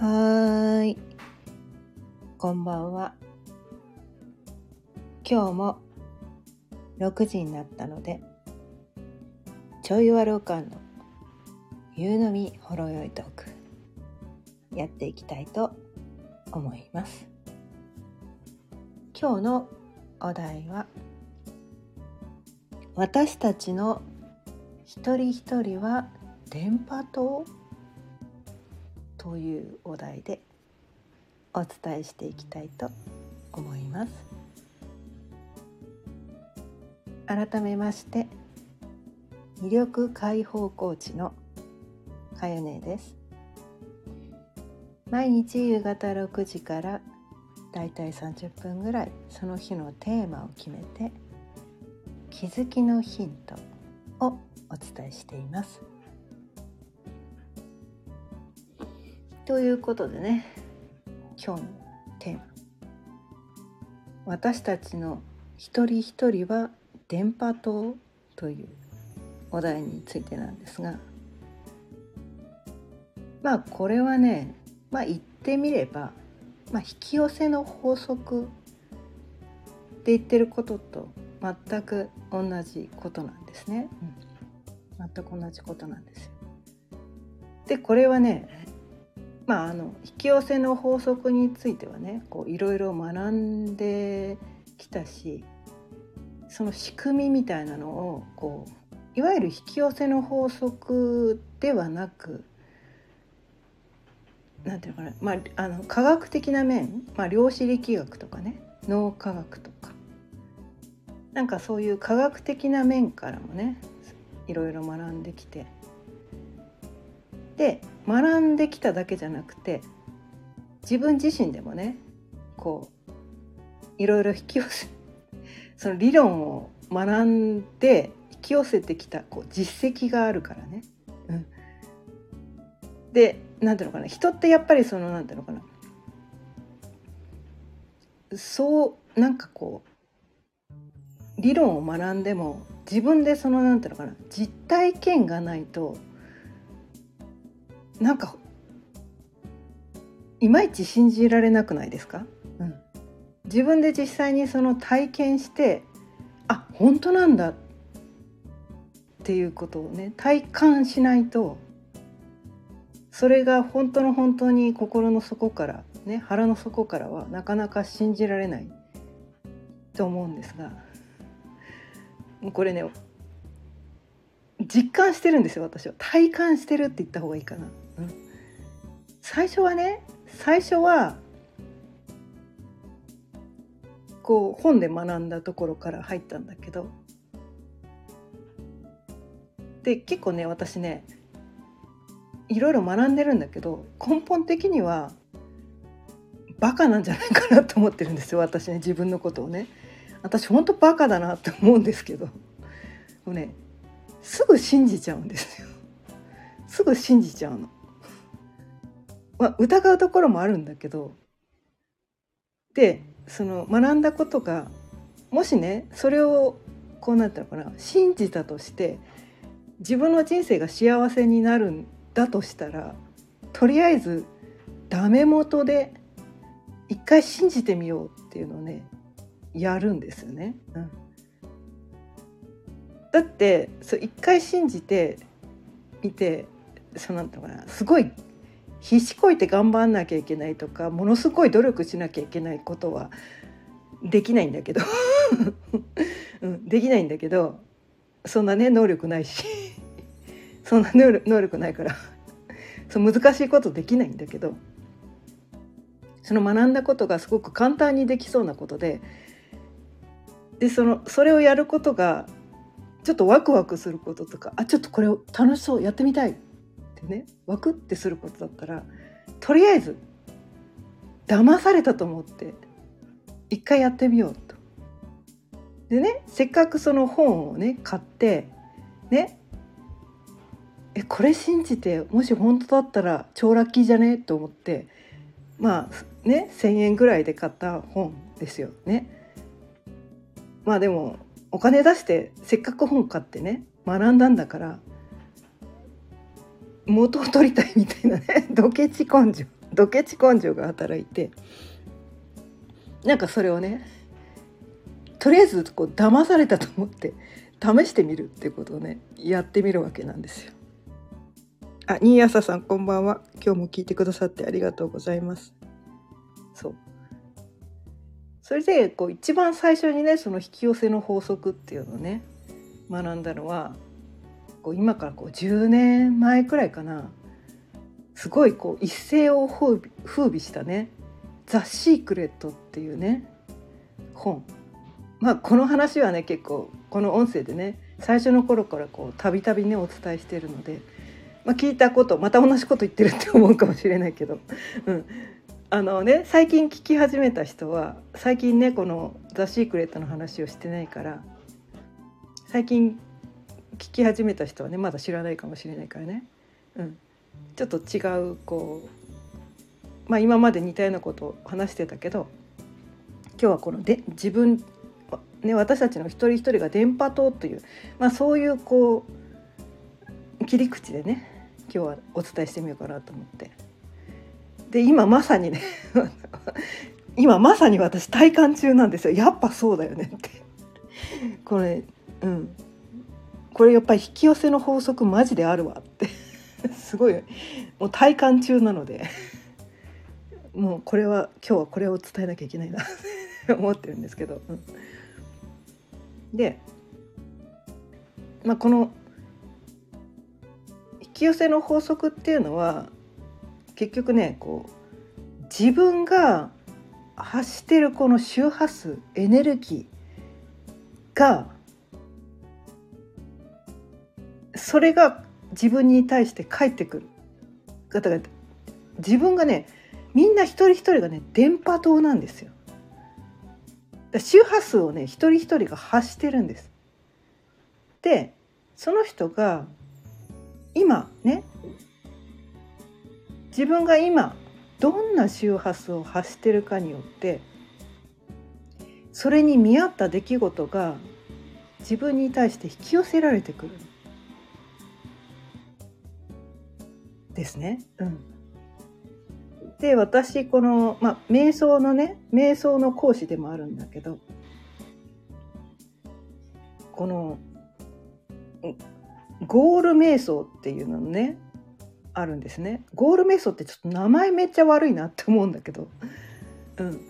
はーい。こんばんは。今日も6時になったので、ちょいわろかんの夕飲みほろよいトーク、やっていきたいと思います。今日のお題は、私たちの一人一人は電波塔？というお題でお伝えしていきたいと思います。改めまして魅力解放コーチのかよねです。毎日夕方6時からだいたい30分ぐらいその日のテーマを決めて気づきのヒントをお伝えしています。ということでね今日のテーマ。私たちの一人一人は電波塔というお題についてなんですがまあこれはねまあ言ってみれば、まあ、引き寄せの法則って言ってることと全く同じことなんですね、うん、全く同じことなんですよ。でこれはねまあ、あの引き寄せの法則についてはねいろいろ学んできたしその仕組みみたいなのをこういわゆる引き寄せの法則ではなくなんていうのかな、まあ、あの科学的な面、まあ、量子力学とかね脳科学とかなんかそういう科学的な面からもねいろいろ学んできてで学んできただけじゃなくて自分自身でもねこういろいろ引き寄せ その理論を学んで引き寄せてきたこう実績があるからね。うん、で何ていうのかな人ってやっぱりその何ていうのかなそうなんかこう理論を学んでも自分でその何ていうのかな実体験がないとなんかいまいち信じられなくないですか、うん、自分で実際にその体験してあ本当なんだっていうことをね体感しないとそれが本当の本当に心の底からね腹の底からはなかなか信じられないと思うんですがこれね実感してるんですよ私は。体感してるって言った方がいいかな。最初はね最初はこう本で学んだところから入ったんだけどで結構ね私ねいろいろ学んでるんだけど根本的にはバカなんじゃないかなと思ってるんですよ私ね自分のことをね。私ほんとバカだなって思うんですけど。もうねすぐ信じちゃうんですよ。すぐ信じちゃうの。まあ、疑うところもあるんだけどでその学んだことがもしねそれをこうなったのかな信じたとして自分の人生が幸せになるんだとしたらとりあえずダメ元で一回信じてみようっていうのをねやるんですよね。うん、だってそう一回信じてみてそうなんていうのかなすごい必死こいて頑張んなきゃいけないとかものすごい努力しなきゃいけないことはできないんだけど、うん、できないんだけどそんなね能力ないし。そんな能力ないから。そう難しいことできないんだけど。その学んだことがすごく簡単にできそうなことででそのそれをやることがちょっとワクワクすることとかあちょっとこれ楽しそうやってみたい。ってねワクってすることだったらとりあえず騙されたと思って一回やってみようと。でねせっかくその本をね買ってねえこれ信じてもし本当だったら超ラッキーじゃね？と思ってまあね1,000円ぐらいで買った本ですよね。まあでもお金出してせっかく本買ってね学んだんだから元を取りたいみたいなねドケチ根性ドケチ根性が働いてなんかそれをねとりあえずこう騙されたと思って試してみるってことをねやってみるわけなんですよ。あ、新朝さんこんばんは。今日も聞いてくださってありがとうございます。そう。それでこう一番最初にねその引き寄せの法則っていうのをね学んだのはこう今からこう10年前くらいかな。すごいこう一世を風靡したね「ザ・シークレット」っていうね本。まあこの話はね結構この音声でね最初の頃からこうたびたびねお伝えしてるので、まあ、聞いたことまた同じこと言ってるって思うかもしれないけど、うん、あのね最近聞き始めた人は最近ねこの「ザ・シークレット」の話をしてないから最近聞き始めた人はねまだ知らないかもしれないからね、うん、ちょっと違うこうまあ今まで似たようなことを話してたけど今日はこので自分ね、私たちの一人一人が電波塔という、まあ、そういうこう切り口でね今日はお伝えしてみようかなと思って。で今まさにね 今まさに私体感中なんですよ。やっぱそうだよねって。これうん。これやっぱり引き寄せの法則マジであるわって すごいもう体感中なので もうこれは今日はこれを伝えなきゃいけないな 思ってるんですけど。うんで、まあ、この引き寄せの法則っていうのは結局ねこう自分が発してるこの周波数エネルギーがそれが自分に対して返ってくる方が自分がねみんな一人一人がね電波塔なんですよ。周波数をね一人一人が発してるんです。でその人が今ね自分が今どんな周波数を発してるかによってそれに見合った出来事が自分に対して引き寄せられてくるですですね。うん。で私この、まあ、瞑想のね瞑想の講師でもあるんだけどこのゴール瞑想っていうのねあるんですね。ゴール瞑想ってちょっと名前めっちゃ悪いなって思うんだけどうん。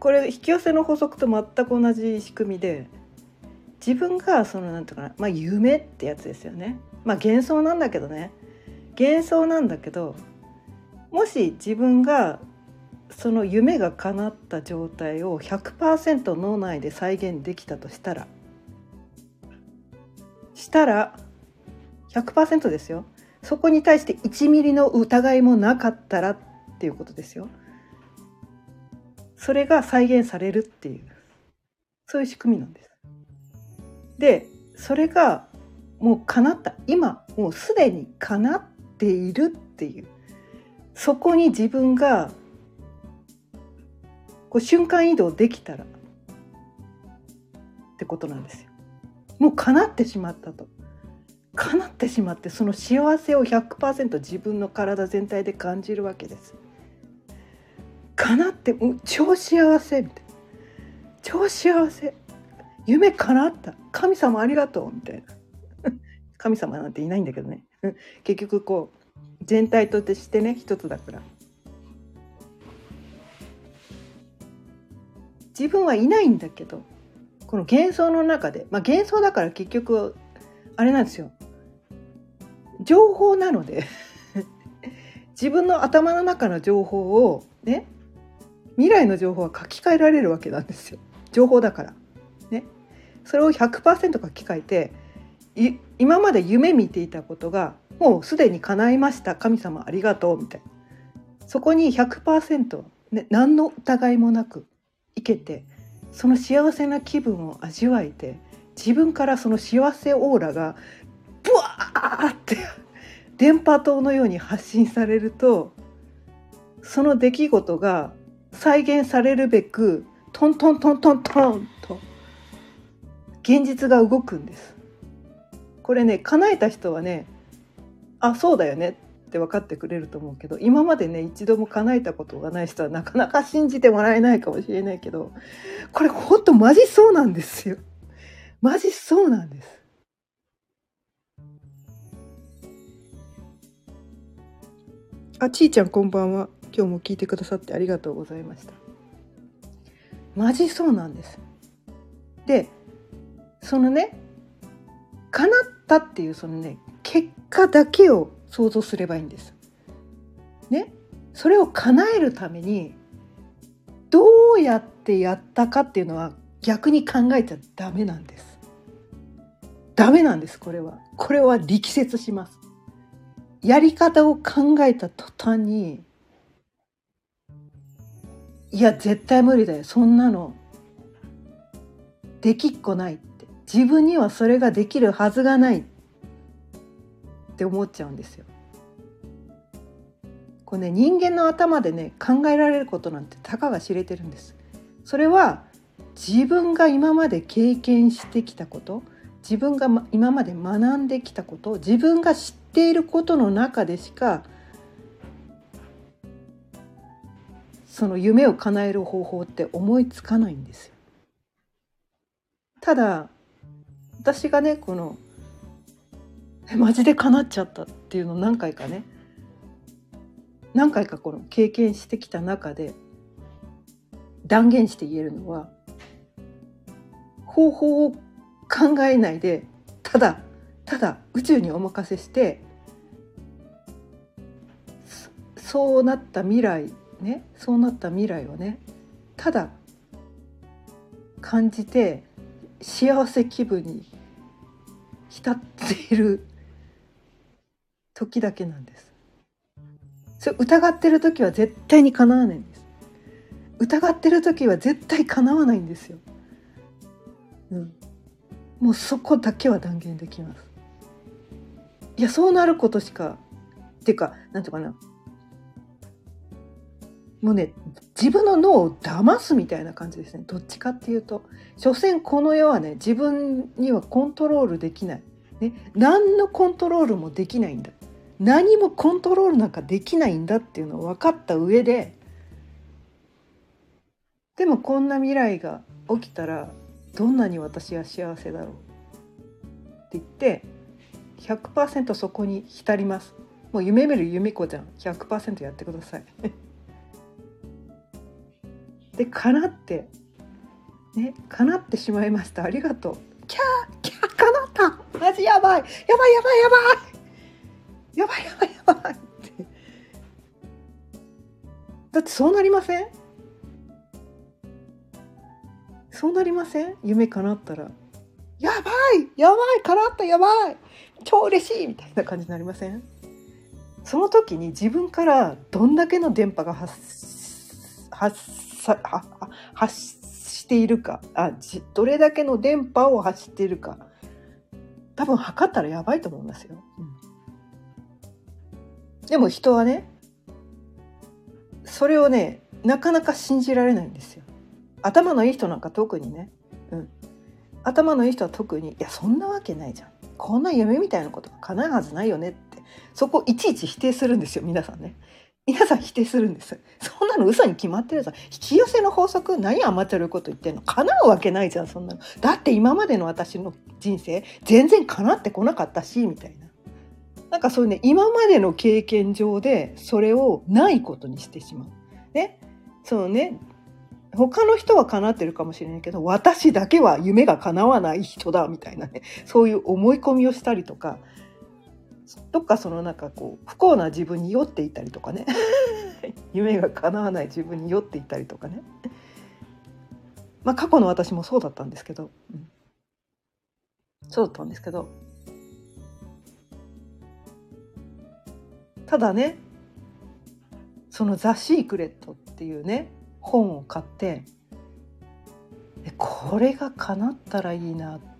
これ引き寄せの法則と全く同じ仕組みで自分がそのなんていうかなまあ夢ってやつですよね。まあ幻想なんだけどね。幻想なんだけどもし自分がその夢が叶った状態を100%脳内で再現できたとしたらしたら100%ですよ。そこに対して1ミリの疑いもなかったらっていうことですよ。それが再現されるっていうそういう仕組みなんです。でそれがもう叶った。今もうすでに叶っているっていうそこに自分がこう瞬間移動できたらってことなんですよ。もう叶ってしまったと。叶ってしまってその幸せを100%自分の体全体で感じるわけです。叶ってもう超幸せみたいな超幸せ夢叶った神様ありがとうみたいな神様なんていないんだけどね結局こう全体としてね一つだから。自分はいないんだけどこの幻想の中で。まあ幻想だから結局あれなんですよ。情報なので。自分の頭の中の情報をね未来の情報は書き換えられるわけなんですよ。情報だから。ね。それを100%書き換えて今まで夢見ていたことがもうすでに叶いました神様ありがとうみたいなそこに100%、ね、何の疑いもなくいけてその幸せな気分を味わえて自分からその幸せオーラがブワーって電波塔のように発信されるとその出来事が再現されるべくトントントントントンと現実が動くんです。これね叶えた人はねあそうだよねって分かってくれると思うけど今までね一度も叶えたことがない人はなかなか信じてもらえないかもしれないけどこれほんとマジそうなんですよ。マジそうなんです。あちーちゃんこんばんは今日も聞いてくださってありがとうございました。マジそうなんです。でそのね叶ったっていうそのね結果だけを想像すればいいんです。ね？それを叶えるためにどうやってやったかっていうのは逆に考えちゃダメなんです。ダメなんですこれは。これは力説します。やり方を考えた途端にいや絶対無理だよそんなのできっこないって自分にはそれができるはずがないって思っちゃうんですよ。これね人間の頭でね考えられることなんてたかが知れてるんです。それは自分が今まで経験してきたこと自分が今まで学んできたこと自分が知っていることの中でしかその夢を叶える方法って思いつかないんですよ。ただ私がねこのマジで叶っちゃったっていうのを何回かね何回かこの経験してきた中で断言して言えるのは方法を考えないでただただ宇宙にお任せしてそうなった未来ねそうなった未来をねただ感じて幸せ気分に浸っている時だけなんです。それ疑ってる時は絶対に叶わないんです。疑ってる時は絶対叶わないんですよ。うん。もうそこだけは断言できます。いやそうなることしかっていうか何て言うかなもうね自分の脳を騙すみたいな感じですね。どっちかっていうと。所詮この世はね自分にはコントロールできない、ね、何のコントロールもできないんだ。何もコントロールなんかできないんだっていうのを分かった上ででもこんな未来が起きたらどんなに私は幸せだろう。って言って100%そこに浸ります。もう夢見る由美子ちゃん100%やってください。で叶って。ね叶ってしまいました。ありがとう。キャーキャー叶った。マジやばい。やばいやばいやばい。やばいやばいやばい。って。だってそうなりません？そうなりません？夢叶ったら。やばいやばい叶ったやばい。超嬉しい。みたいな感じになりません？その時に自分からどんだけの電波が発発さ発しているかあどれだけの電波を発しているか多分測ったらやばいと思いますよ。うん、でも人はねそれをねなかなか信じられないんですよ。頭のいい人なんか特にね、うん、頭のいい人は特に「いやそんなわけないじゃんこんな夢みたいなことが叶うはずないよね」ってそこをいちいち否定するんですよ皆さんね。皆さん否定するんです。そんなの嘘に決まってるじゃん。引き寄せの法則何甘ってること言ってんの？叶うわけないじゃん、そんなの。だって今までの私の人生全然叶ってこなかったし、みたいな。なんかそういうね、今までの経験上でそれをないことにしてしまう。ね？そのね、他の人は叶ってるかもしれないけど、私だけは夢が叶わない人だ、みたいなね。そういう思い込みをしたりとか、どっかそのなんかこう不幸な自分に酔っていたりとかね。夢が叶わない自分に酔っていたりとかね。まあ過去の私もそうだったんですけど、うん、そうだったんですけど。ただねその「ザ・シークレット」っていうね本を買ってこれが叶ったらいいなって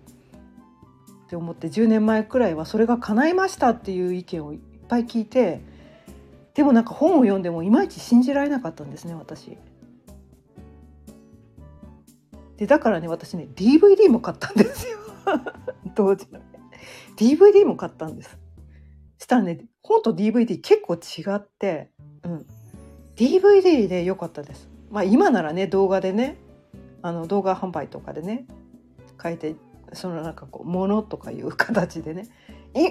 って思って10年前くらいはそれが叶いましたっていう意見をいっぱい聞いてでもなんか本を読んでもいまいち信じられなかったんですね私。でだからね私ね DVD も買ったんですよ 当時のね DVD も買ったんですしたらね本と DVD 結構違って、うん、DVD で良かったです。まあ今ならね動画でねあの動画販売とかでね書いてそのなんかこうものとかいう形でね。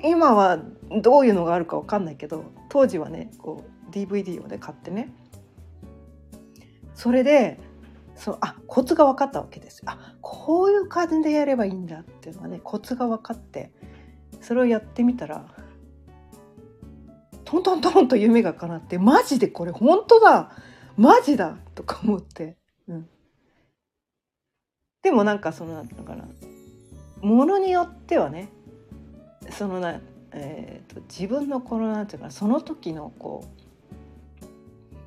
今はどういうのがあるか分かんないけど当時はねこう DVD をね買ってね。それでそうあコツが分かったわけです。あこういう感じでやればいいんだっていうのがねコツが分かってそれをやってみたらトントントンと夢が叶ってマジでこれ本当だマジだとか思って、うん、でもなんかそのなんていうのかな。ものによってはねそのな、えーと、自分のこのなんていうかその時のこう、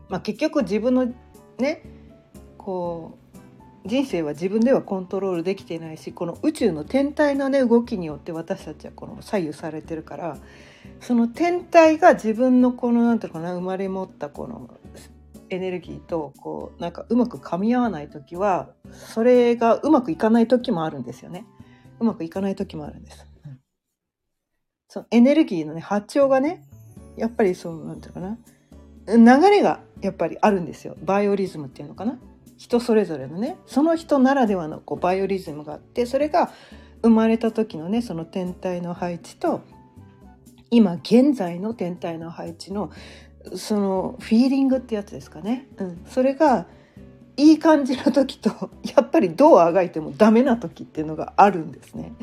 まあ、結局自分のねこう人生は自分ではコントロールできていないしこの宇宙の天体のね動きによって私たちはこの左右されてるからその天体が自分のこのなんていうかな生まれ持ったこのエネルギーとこうなんかうまく噛み合わない時はそれがうまくいかない時もあるんですよね。うまくいかない時もあるんです。うん、そのエネルギーのね波長がねやっぱりそうなんていうかな。流れがやっぱりあるんですよ。バイオリズムっていうのかな。人それぞれのねその人ならではのこうバイオリズムがあってそれが生まれた時のねその天体の配置と今現在の天体の配置のそのフィーリングってやつですかね、うん、それがいい感じの時と やっぱりどうあがいてもダメな時っていうのがあるんですね。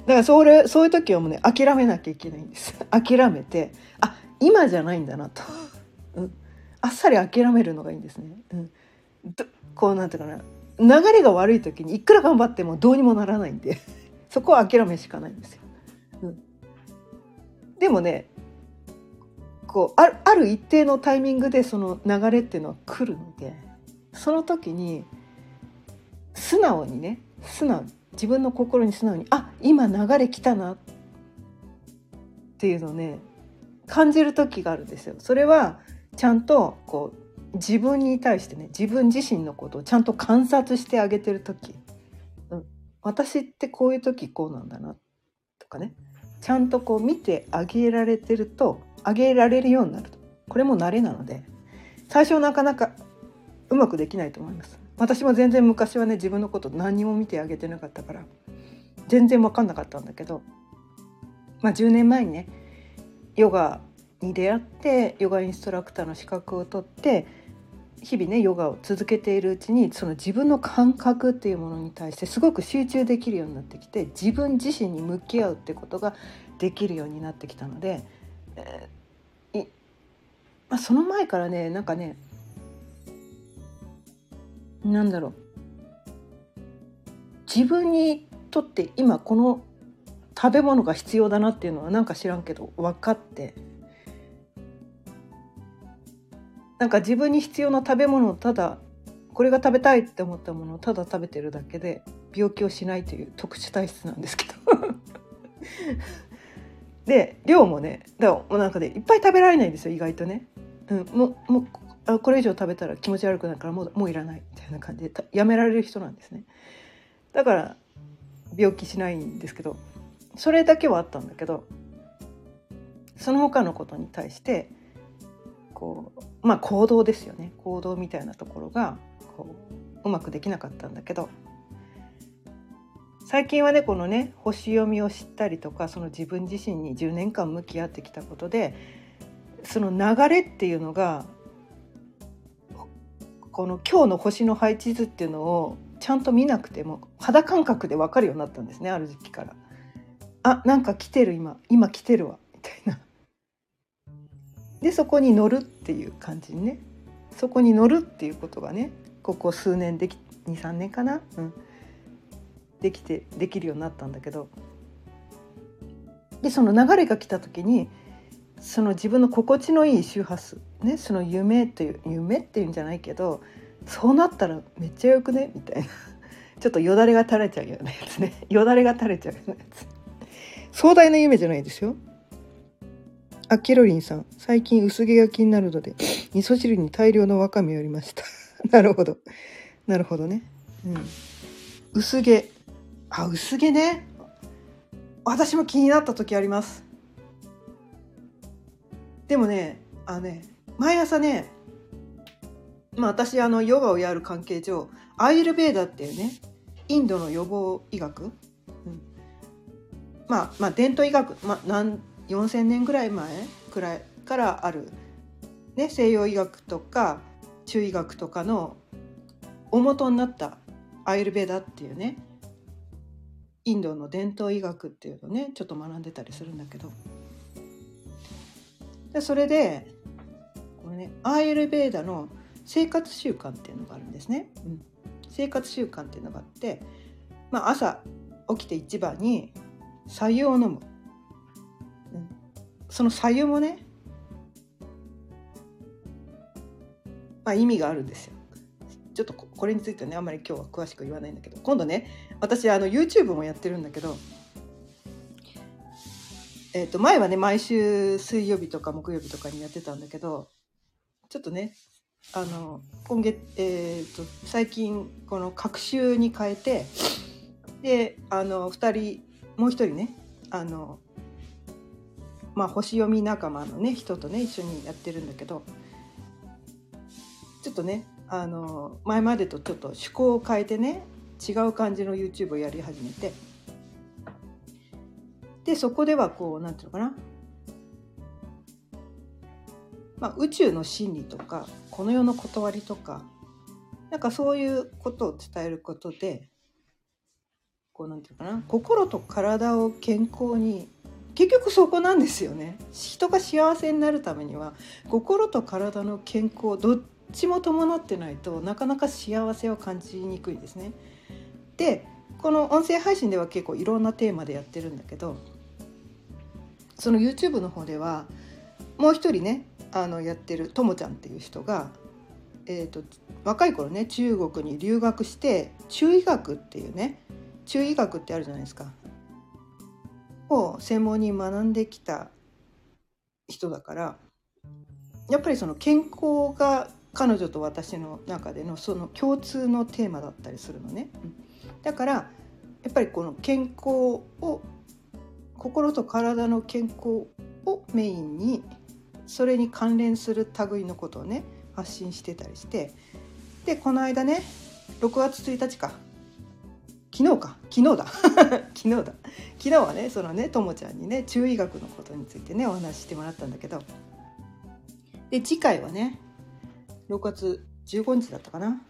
だからそれそういう時はもうね諦めなきゃいけないんです。諦めてあ今じゃないんだなと、うん、あっさり諦めるのがいいんですね、うん、こうなんていうかな。流れが悪い時にいくら頑張ってもどうにもならないんで。そこは諦めしかないんですよ、うん、でもねこうあるある一定のタイミングでその流れっていうのは来るのでその時に素直にね素直自分の心に素直にあ今流れ来たなっていうのをね感じる時があるんですよ。それはちゃんとこう自分に対してね自分自身のことをちゃんと観察してあげてる時、私ってこういう時こうなんだなとかね。ちゃんとこう見てあげられてるとあげられるようになると。これも慣れなので。最初なかなかうまくできないと思います。私も全然昔はね自分のこと何も見てあげてなかったから全然分かんなかったんだけどまあ10年前にねヨガに出会ってヨガインストラクターの資格を取って日々ねヨガを続けているうちにその自分の感覚っていうものに対してすごく集中できるようになってきて自分自身に向き合うってことができるようになってきたのでえー、まあ、その前からねなんかねなんだろう。自分にとって今この食べ物が必要だなっていうのはなんか知らんけど分かって。なんか自分に必要な食べ物をただこれが食べたいって思ったものをただ食べてるだけで病気をしないという特殊体質なんですけど。で量もねだからなんかねいっぱい食べられないんですよ意外とね、うん、ももあこれ以上食べたら気持ち悪くなるからもうもういらないみたいな感じでやめられる人なんですね。だから病気しないんですけどそれだけはあったんだけどその他のことに対してこうまあ行動ですよね。行動みたいなところがこううまくできなかったんだけど最近はねこのね星読みを知ったりとかその自分自身に10年間向き合ってきたことでその流れっていうのがこの今日の星の配置図っていうのをちゃんと見なくても肌感覚で分かるようになったんですねある時期から。あなんか来てる今。今来てるわ。みたいな。でそこに乗るっていう感じにね。そこに乗るっていうことがねここ数年でき23年かな、うん、できてできるようになったんだけど。でその流れが来た時にその自分の心地のいい周波数ねその夢という夢っていうんじゃないけどそうなったらめっちゃよくね？みたいな。ちょっとよだれが垂れちゃうようなやつね。よだれが垂れちゃうようなやつ。壮大な夢じゃないですよ。あケロリンさん。最近薄毛が気になるので味噌汁に大量のわかめを入れました。なるほど。なるほどね。うん。薄毛。あ薄毛ね。私も気になった時あります。でもねあのね毎朝ねまあ私あのヨガをやる関係上アイルベーダっていうねインドの予防医学、うん、まあまあ伝統医学、まあ、何4,000年ぐらい前くらいからある、ね、西洋医学とか中医学とかの大元になったアイルベーダっていうねインドの伝統医学っていうのをねちょっと学んでたりするんだけど。でそれでこれねアイルベーダの生活習慣っていうのがあるんですね。うん、生活習慣っていうのがあって、まあ、朝起きて一番に白湯を飲む、うん、その白湯もね、まあ、意味があるんですよ。ちょっとこれについてねあんまり今日は詳しく言わないんだけど今度ね私あの YouTube もやってるんだけど、えー、と前はね毎週水曜日とか木曜日とかにやってたんだけどちょっとねあの今月、えーと、最近この隔週に変えてであの2人もう一人ねあのまあ星読み仲間のね人とね一緒にやってるんだけどちょっとねあの前までとちょっと趣向を変えてね違う感じの YouTube をやり始めてでそこではこうなんていうのかな、まあ、宇宙の真理とかこの世の断りとかなんかそういうことを伝えることでこうなんていうかな。心と体を健康に結局そこなんですよね。人が幸せになるためには心と体の健康どっちも伴ってないとなかなか幸せを感じにくいですね。でこの音声配信では結構いろんなテーマでやってるんだけどその YouTube の方ではもう一人ねあのやってるともちゃんっていう人が、えーと、若い頃ね中国に留学して中医学っていうね中医学ってあるじゃないですかを専門に学んできた人だからやっぱりその健康が彼女と私の中でのその共通のテーマだったりするのね。だからやっぱりこの健康を心と体の健康をメインにそれに関連する類のことをね発信してたりしてでこの間ね6月1日か。昨日か。昨日だ。昨日だ。昨日はねそのねともちゃんにね中医学のことについてねお話ししてもらったんだけど。で次回はね6月15日だったかな。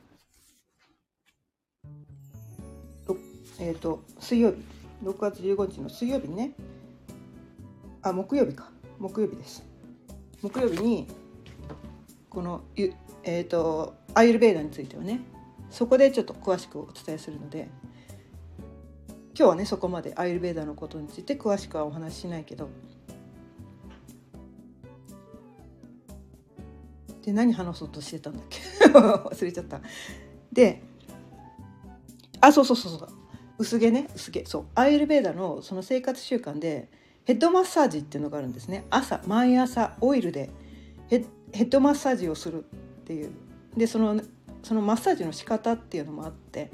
えっ、ー、と水曜日。6月15日の水曜日にね。あ木曜日か。木曜日です。木曜日にこのえっ、ー、とアイルベーダについてはねそこでちょっと詳しくお伝えするので今日はねそこまでアイルベーダのことについて詳しくはお話ししないけどで何話そうとしてたんだっけ？忘れちゃった。であそうそうそうそう。薄毛ね薄毛。そう。アイルベーダのその生活習慣でヘッドマッサージっていうのがあるんですね。朝毎朝オイルでヘッドマッサージをするっていう。でそのそのマッサージの仕方っていうのもあって。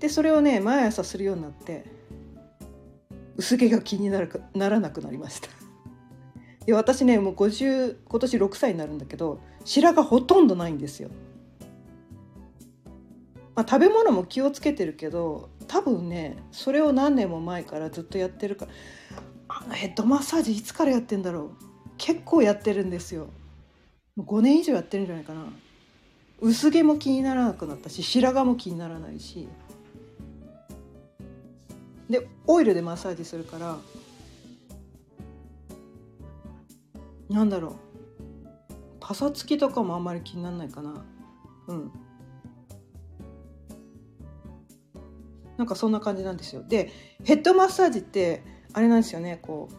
でそれをね毎朝するようになって薄毛が気になるかならなくなりました。で私ねもう50今年6歳になるんだけど白髪ほとんどないんですよ。まあ、食べ物も気をつけてるけど多分ねそれを何年も前からずっとやってるからあのヘッドマッサージいつからやってんだろう。結構やってるんですよ。もう5年以上やってるんじゃないかな。薄毛も気にならなくなったし白髪も気にならないし。でオイルでマッサージするからなんだろう。パサつきとかもあんまり気にならないかな。うん。なんかそんな感じなんですよ。でヘッドマッサージってあれなんですよねこう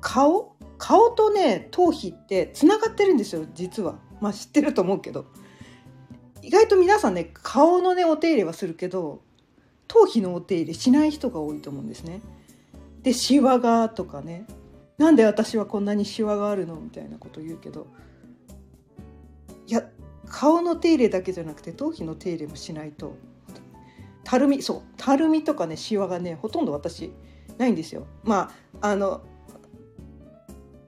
顔？顔とね頭皮ってつながってるんですよ実は。まあ知ってると思うけど。意外と皆さんね顔のねお手入れはするけど頭皮のお手入れしない人が多いと思うんですね。でシワがとかね。なんで私はこんなにシワがあるの？みたいなこと言うけど。いや顔の手入れだけじゃなくて頭皮の手入れもしないと。たるみそうたるみとかねシワがねほとんど私ないんですよ。まああの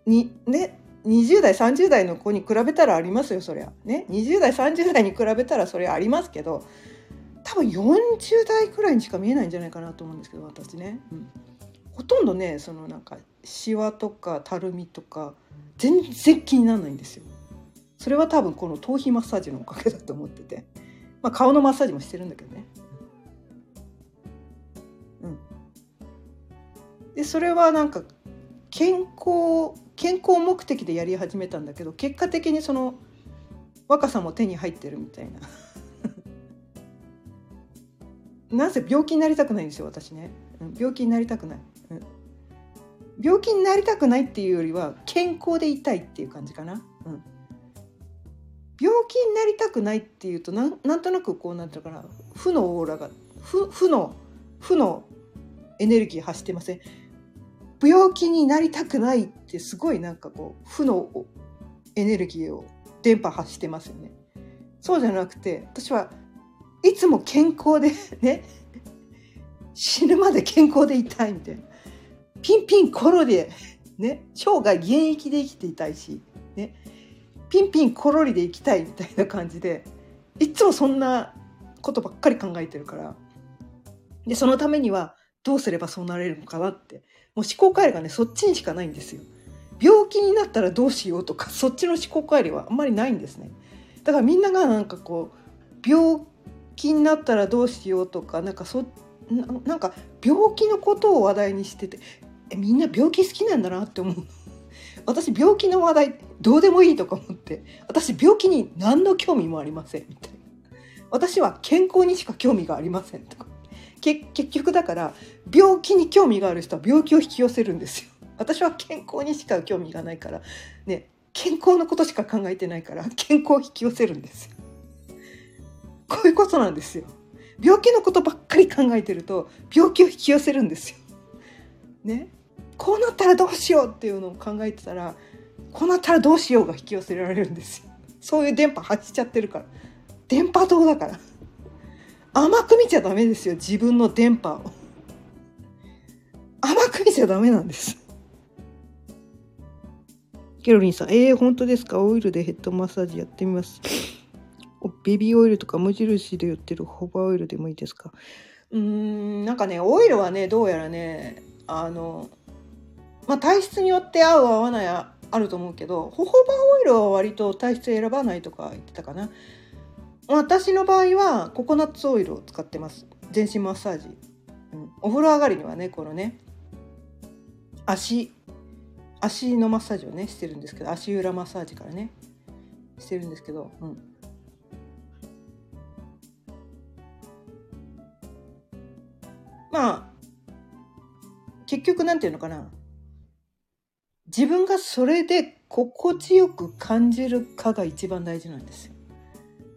にね20代30代の子に比べたらありますよそりゃ。ね20代30代に比べたらそれありますけど多分40代くらいにしか見えないんじゃないかなと思うんですけど私ね、うん、ほとんどねそのなんかシワとかたるみとか全然気にならないんですよ。それは多分この頭皮マッサージのおかげだと思ってて。まあ顔のマッサージもしてるんだけどね。うん。でそれはなんか健康健康目的でやり始めたんだけど結果的にその若さも手に入ってるみたいな。なぜ病気になりたくないんですよ私ね、うん、病気になりたくない、うん、病気になりたくないっていうよりは健康でいたいっていう感じかな、うん、病気になりたくないっていうとなんなんとなくこうなんていうかな負のオーラが負負の負のエネルギー発してません？病気になりたくないってすごいなんかこう負のエネルギーを電波発してますよね。そうじゃなくて私はいつも健康で ね？死ぬまで健康でいたいみたいな。ピンピンコロリでね？生涯現役で生きていたいしね？ピンピンコロリで生きたいみたいな感じでいつもそんなことばっかり考えてるからでそのためにはどうすればそうなれるのかなってもう思考回路がねそっちにしかないんですよ。病気になったらどうしようとかそっちの思考回路はあんまりないんですね。だからみんながなんかこう病気になったらどうしようとかなんかそななんか病気のことを話題にしててえみんな病気好きなんだなって思う。私病気の話題どうでもいいとか思って私病気に何の興味もありませんみたいな私は健康にしか興味がありませんとか結局だから病気に興味がある人は病気を引き寄せるんですよ。私は健康にしか興味がないからね健康のことしか考えてないから健康を引き寄せるんですよ。こういうことなんですよ。病気のことばっかり考えてると病気を引き寄せるんですよ。ね。こうなったらどうしようっていうのを考えてたらこうなったらどうしようが引き寄せられるんですよ。そういう電波発しちゃってるから。電波塔だから。甘く見ちゃダメですよ自分の電波を甘く見ちゃダメなんですケロリンさん、えー、本当ですか？オイルでヘッドマッサージやってみます。ベビーオイルとか無印で売ってるホバーオイルでもいいですか？うーん、なんかね、オイルはね、どうやらね、あの、まあ、体質によって合う合わないあると思うけど、ホホバオイルは割と体質選ばないとか言ってたかな。私の場合はココナッツオイルを使ってます。全身マッサージ、うん、お風呂上がりにはねこのね足足のマッサージをねしてるんですけど足裏マッサージからねしてるんですけど、うん、まあ結局なんていうのかな。自分がそれで心地よく感じるかが一番大事なんですよ。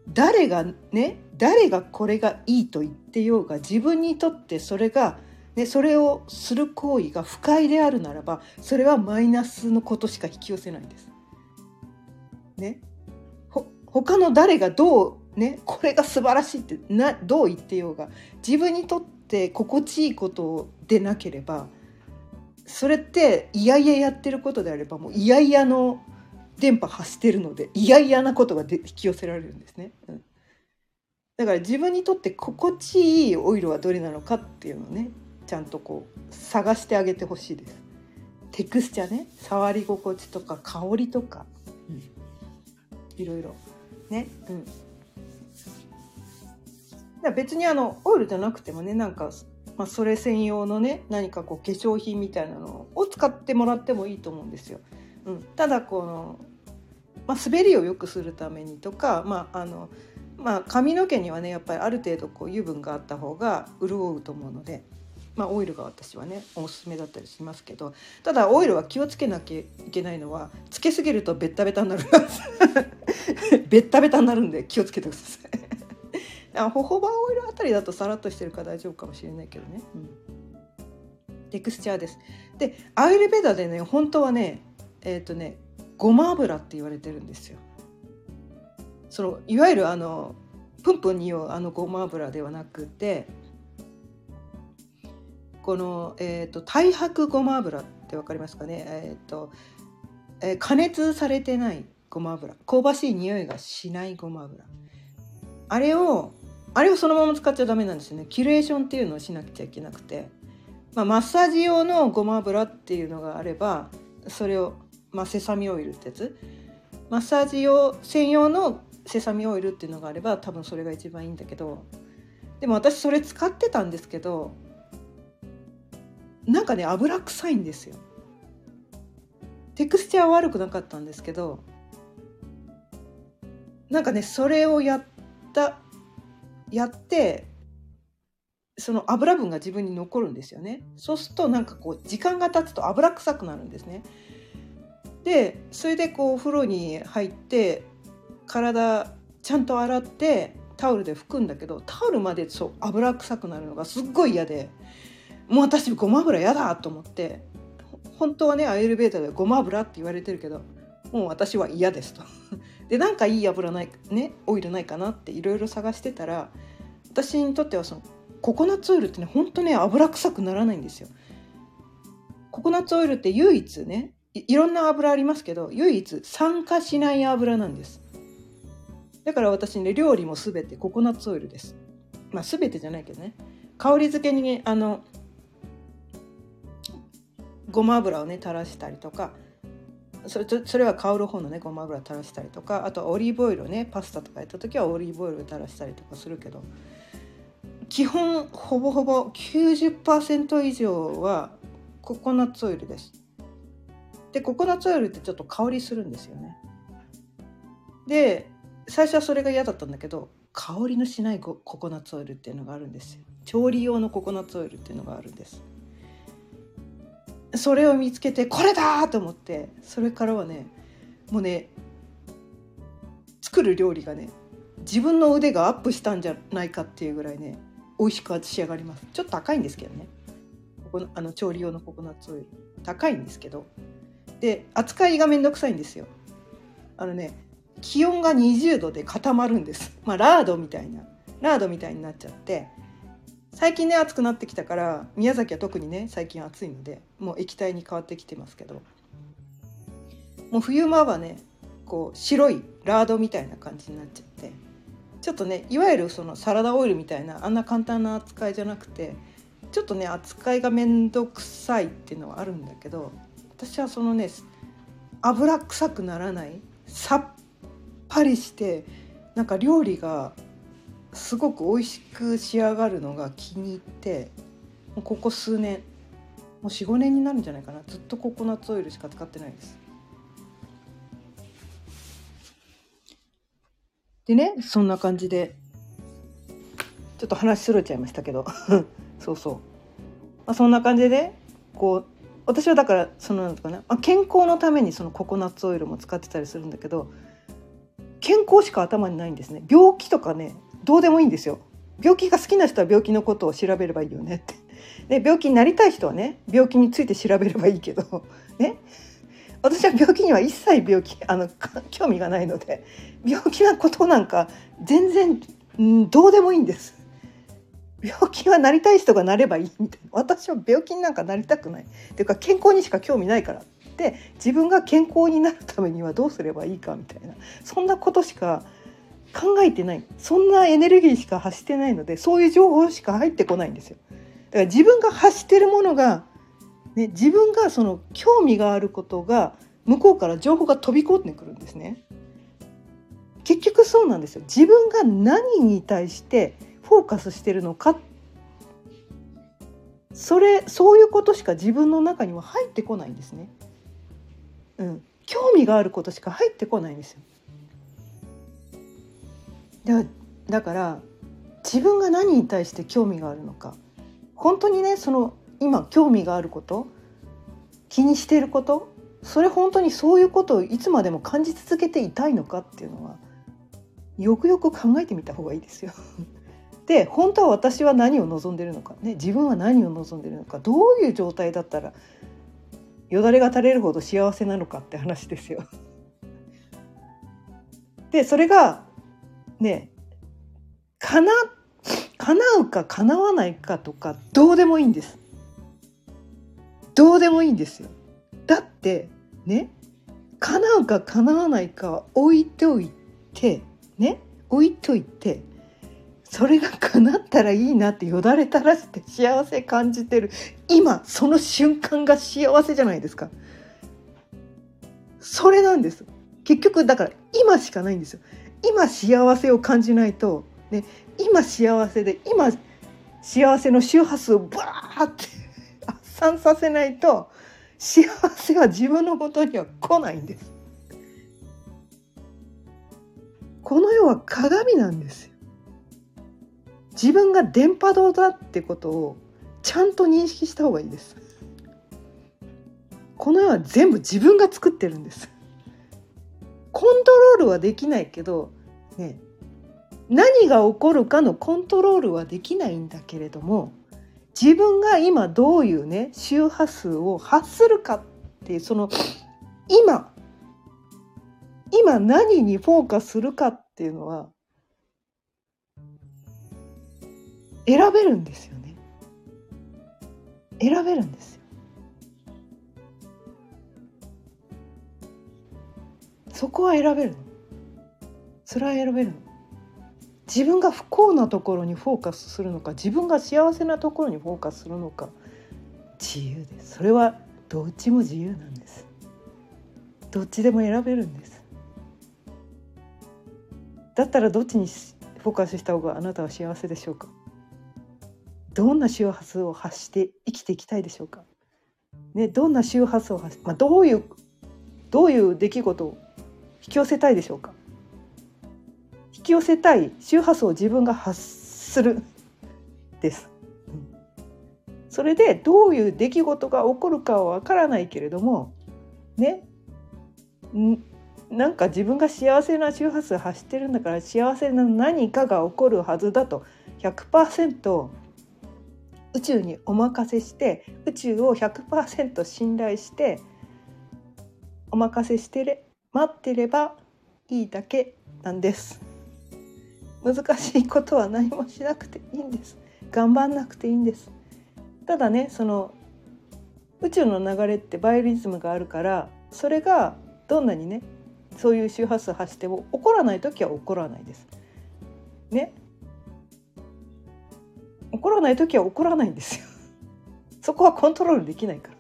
誰がね誰がこれがいいと言ってようが自分にとってそれが、ね、それをする行為が不快であるならばそれはマイナスのことしか引き寄せないんです。ね、ほ他の誰がどうねこれが素晴らしいってなどう言ってようが自分にとって心地いいことでなければそれっていやいややってることであればもういやいやの電波発してるので嫌々なことがで引き寄せられるんですね、うん、だから自分にとって心地いいオイルはどれなのかっていうのをねちゃんとこう探してあげてほしいです。テクスチャね触り心地とか香りとか、うん、いろいろ。ね。うん。別にあのオイルじゃなくてもねなんか、まあ、それ専用のね何かこう化粧品みたいなのを使ってもらってもいいと思うんですよ。うん、ただこの、まあ、滑りを良くするためにとか、まああのまあ、髪の毛にはねやっぱりある程度こう油分があった方が潤うと思うので。まあ、オイルが私はねおすすめだったりしますけどただオイルは気をつけなきゃいけないのはつけすぎるとベッタベタになる ベッタベタになるんで気をつけてくださいホホバーオイルあたりだとさらっとしてるから大丈夫かもしれないけどね、うん、テクスチャーです。でアイルベダでね本当はねえっ、ー、とねごま油って言われてるんですよ。そのいわゆるあのプンプンにおうあのごま油ではなくてこの、えーと、太白ごま油って分かりますかね、えーと、えー、加熱されてないごま油。香ばしい匂いがしないごま油。あれをあれをそのまま使っちゃダメなんですよね。キュレーションっていうのをしなくちゃいけなくて、まあ、マッサージ用のごま油っていうのがあればそれを、まあ、セサミオイルってやつ。マッサージ用専用のセサミオイルっていうのがあれば多分それが一番いいんだけど。でも私それ使ってたんですけどなんかね油臭いんですよ。テクスチャー悪くなかったんですけどなんかねそれをやったやってその油分が自分に残るんですよねそうするとなんかこう時間が経つと油臭くなるんですねでそれでこうお風呂に入って体ちゃんと洗ってタオルで拭くんだけどタオルまでそう油臭くなるのがすっごい嫌でもう私ごま油嫌だと思って本当はねアイルベータでごま油って言われてるけどもう私は嫌ですと。でなんかいい油ないねオイルないかなっていろいろ探してたら私にとってはそのココナッツオイルってねほんとね油臭くならないんですよ。ココナッツオイルって唯一ねいろんな油ありますけど唯一酸化しない油なんです。だから私ね料理も全てココナッツオイルです。まあ全てじゃないけどね。香り付けに、ね、あのごま油をね垂らしたりとかそれそれは香る方のねごま油垂らしたりとかあとはオリーブオイルをねパスタとかやった時はオリーブオイルを垂らしたりとかするけど基本ほぼほぼ90%以上はココナッツオイルです。でココナッツオイルってちょっと香りするんですよね。で最初はそれが嫌だったんだけど香りのしないココナッツオイルっていうのがあるんですよ。調理用のココナッツオイルっていうのがあるんです。それを見つけてこれだと思ってそれからはねもうね作る料理がね自分の腕がアップしたんじゃないかっていうぐらいね美味しく仕上がります。ちょっと高いんですけどね。ここあの調理用のココナッツオイル。高いんですけど。で扱いがめんどくさいんですよ。あのね気温が20度で固まるんです。まあラードみたいな。ラードみたいになっちゃって。最近ね暑くなってきたから宮崎は特にね最近暑いのでもう液体に変わってきてますけど。もう冬場はねこう白いラードみたいな感じになっちゃって。ちょっとねいわゆるそのサラダオイルみたいなあんな簡単な扱いじゃなくてちょっとね扱いが面倒くさいっていうのはあるんだけど私はそのね油臭くならないさっぱりしてなんか料理がすごく美味しく仕上がるのが気に入ってここ数年もう45年になるんじゃないかな。ずっとココナッツオイルしか使ってないです。でねそんな感じでちょっと話それちゃいましたけど。そうそう、まあ、そんな感じでこう私はだからそのなんとかな、まあ、健康のためにそのココナッツオイルも使ってたりするんだけど健康しか頭にないんですね。病気とかねどうでもいいんですよ。病気が好きな人は病気のことを調べればいいよねって。で 病気になりたい人はね病気について調べればいいけど。ね。私は病気には一切病気あの興味がないので病気なことなんか全然、うん、どうでもいいんです。病気はなりたい人がなればいいみたいな。私は病気になんかなりたくない。っていうか健康にしか興味ないからって自分が健康になるためにはどうすればいいかみたいな。そんなことしか考えてないそんなエネルギーしか発してないのでそういう情報しか入ってこないんですよ。だから自分が発してるものが、ね、自分がその興味があることが向こうから情報が飛び込んでくるんですね。結局そうなんですよ自分が何に対してフォーカスしてるのかそれそういうことしか自分の中には入ってこないんですね。うん、興味があることしか入ってこないんですよ。だだから自分が何に対して興味があるのか本当にねその今興味があること気にしていることそれ本当にそういうことをいつまでも感じ続けていたいのかっていうのはよくよく考えてみた方がいいですよ。で本当は私は何を望んでるのか、ね、自分は何を望んでるのかどういう状態だったらよだれが垂れるほど幸せなのかって話ですよ。でそれがねかな叶うか叶わないかとかどうでもいいんです。どうでもいいんですよ。だってね叶うか叶わないかは置いておいてね置いといてそれが叶ったらいいなってよだれ垂らして幸せ感じてる今その瞬間が幸せじゃないですかそれなんです結局だから今しかないんですよ今幸せを感じないと、ね、今幸せで今幸せの周波数をバーって 発散させないと幸せは自分のことには来ないんです。この世は鏡なんですよ。自分が電波塔だってことをちゃんと認識した方がいいです。この世は全部自分が作ってるんです。コントロールはできないけど、ね、何が起こるかのコントロールはできないんだけれども自分が今どういうね周波数を発するかっていうその今今何にフォーカスするかっていうのは選べるんですよね。選べるんです。そこは選べるの？それは選べるの？自分が不幸なところにフォーカスするのか自分が幸せなところにフォーカスするのか自由です。それはどっちも自由なんです。どっちでも選べるんです。だったらどっちにフォーカスした方があなたは幸せでしょうか？どんな周波数を発して生きていきたいでしょうか？ね、どんな周波数を発し、まあ、どういうどういう出来事を引き寄せたいでしょうか？引き寄せたい周波数を自分が発するです。それでどういう出来事が起こるかはわからないけれどもね？なんか自分が幸せな周波数発してるんだから幸せな何かが起こるはずだと100%宇宙にお任せして宇宙を100%信頼してお任せして待ってればいいだけなんです難しいことは何もしなくていいんです頑張んなくていいんですただねその宇宙の流れってバイオリズムがあるからそれがどんなにねそういう周波数発しても起こらない時は起こらないです。ね？起こらない時は起こらないんですよ。そこはコントロールできないから。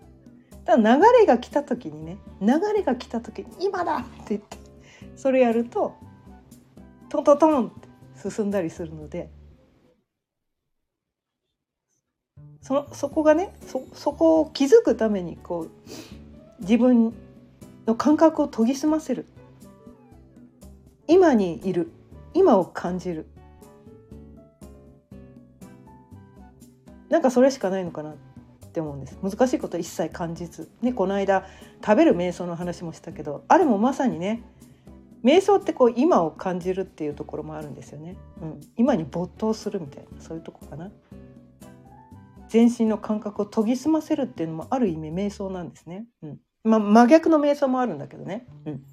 だ流れが来た時にね流れが来た時に「今だ!」って言ってそれやるとトントントンって進んだりするのでそそこがねそそこを気づくためにこう自分の感覚を研ぎ澄ませる。今にいる。今を感じる。なんかそれしかないのかなって。って思うんです。難しいこと一切感じず、ね、この間食べる瞑想の話もしたけどあれもまさにね瞑想ってこう今を感じるっていうところもあるんですよね、うん、今に没頭するみたいなそういうとこかな。全身の感覚を研ぎ澄ませるっていうのもある意味瞑想なんですね、うん。まあ、真逆の瞑想もあるんだけどね、うん、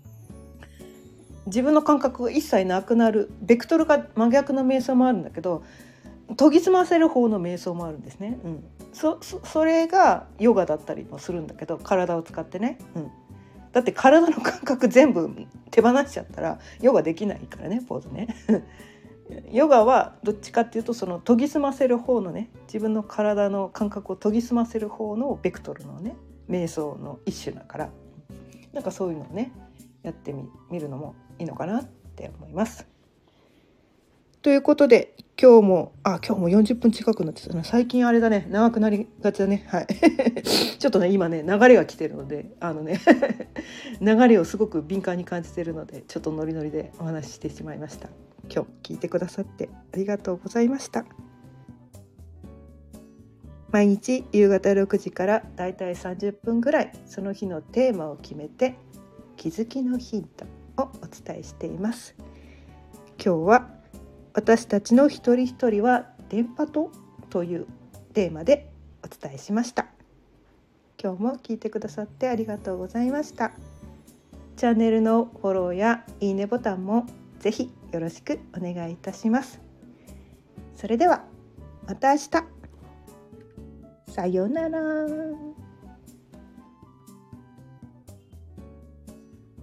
自分の感覚が一切なくなるベクトルが真逆の瞑想もあるんだけど研ぎ澄ませる方の瞑想もあるんですね。うん、そそれがヨガだったりもするんだけど体を使ってね、うん、だって体の感覚全部手放しちゃったらヨガできないからねポーズね。ヨガはどっちかっていうとその研ぎ澄ませる方のね自分の体の感覚を研ぎ澄ませる方のベクトルのね瞑想の一種だからなんかそういうのをねやってみるのもいいのかなって思います。ということで今日もあ今日も40分近くなってたな。最近あれだね。長くなりがちだね。はい。ちょっとね今ね流れが来てるのであのね 流れをすごく敏感に感じてるのでちょっとノリノリでお話ししてしまいました。今日聞いてくださってありがとうございました。毎日夕方6時からだいたい30分ぐらいその日のテーマを決めて気づきのヒントをお伝えしています。今日は私たちの一人一人は電波とというテーマでお伝えしました。今日も聞いてくださってありがとうございました。チャンネルのフォローやいいねボタンもぜひよろしくお願いいたします。それではまた明日。さようなら。